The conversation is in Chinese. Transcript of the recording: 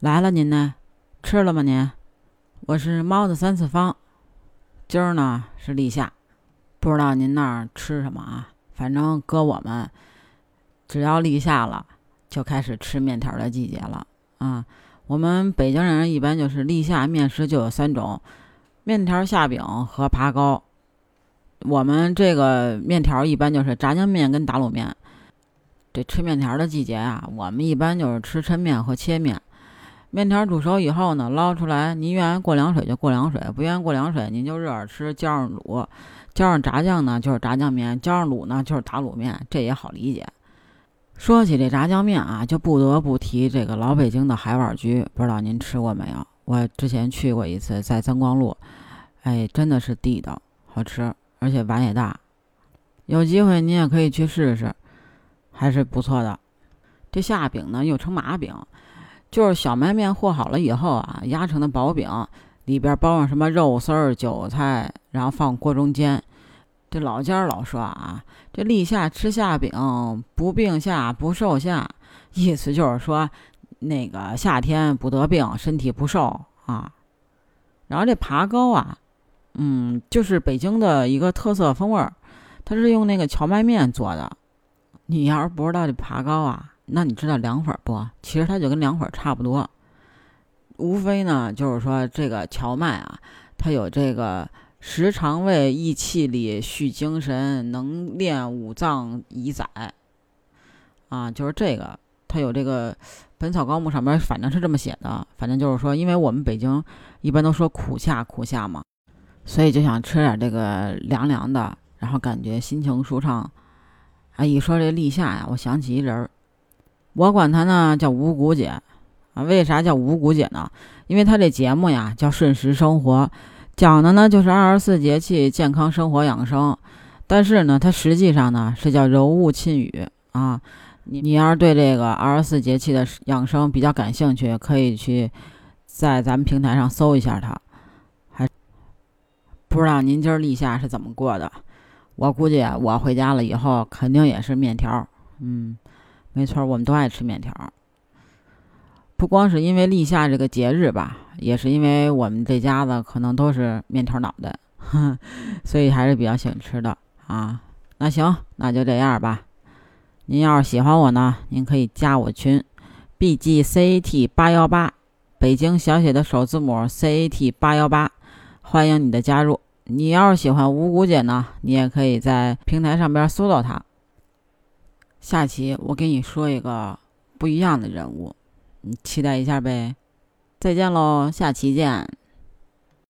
来了，您呢？吃了吗？您？我是猫的三次方，今儿呢是立夏，不知道您那儿吃什么啊？反正搁我们，只要立夏了，就开始吃面条的季节了啊。我们北京人一般就是立夏面食就有三种：面条、下饼和爬糕。我们这个面条一般就是炸酱面跟打卤面。这吃面条的季节啊，我们一般就是吃抻面和切面。面条煮熟以后呢，捞出来，您愿意过凉水就过凉水，不愿意过凉水，您就热着吃，浇上卤，浇上炸酱呢就是炸酱面，浇上卤呢就是打卤面，这也好理解。说起这炸酱面啊，就不得不提这个老北京的海碗居，不知道您吃过没有？我之前去过一次，在增光路，哎，真的是地道，好吃，而且碗也大。有机会您也可以去试试。还是不错的，这下饼呢又称麻饼，就是小麦面和好了以后啊，压成的薄饼，里边包上什么肉丝儿、韭菜，然后放锅中煎。这老家老说啊，这立夏吃夏饼不病夏不瘦夏，意思就是说那个夏天不得病，身体不瘦啊。然后这爬糕啊，嗯，就是北京的一个特色风味儿，它是用那个荞麦面做的。你要是不知道这爬糕啊，那你知道凉粉不？其实它就跟凉粉差不多，无非呢就是说这个荞麦啊，它有这个食肠胃、益气力、续精神、能练五脏以载啊，就是这个它有这个《本草纲目》上面反正是这么写的，反正就是说，因为我们北京一般都说苦夏苦夏嘛，所以就想吃点这个凉凉的，然后感觉心情舒畅。啊，一说这立夏呀，我想起一人儿，我管她呢叫五谷姐啊。为啥叫五谷姐呢？因为她这节目呀叫顺时生活，讲的呢就是二十四节气健康生活养生。但是呢，它实际上呢是叫柔物沁语啊。你你要是对这个二十四节气的养生比较感兴趣，可以去在咱们平台上搜一下它。还不知道您今儿立夏是怎么过的？我估计我回家了以后肯定也是面条，嗯，没错，我们都爱吃面条。不光是因为立夏这个节日吧，也是因为我们这家子可能都是面条脑袋，所以还是比较喜欢吃的啊。那行，那就这样吧。您要是喜欢我呢，您可以加我群，B G C A T 八幺八，北京小写的首字母 C A T 八幺八，欢迎你的加入。你要是喜欢五谷姐呢，你也可以在平台上边搜到她。下期我给你说一个不一样的人物，你期待一下呗。再见喽，下期见。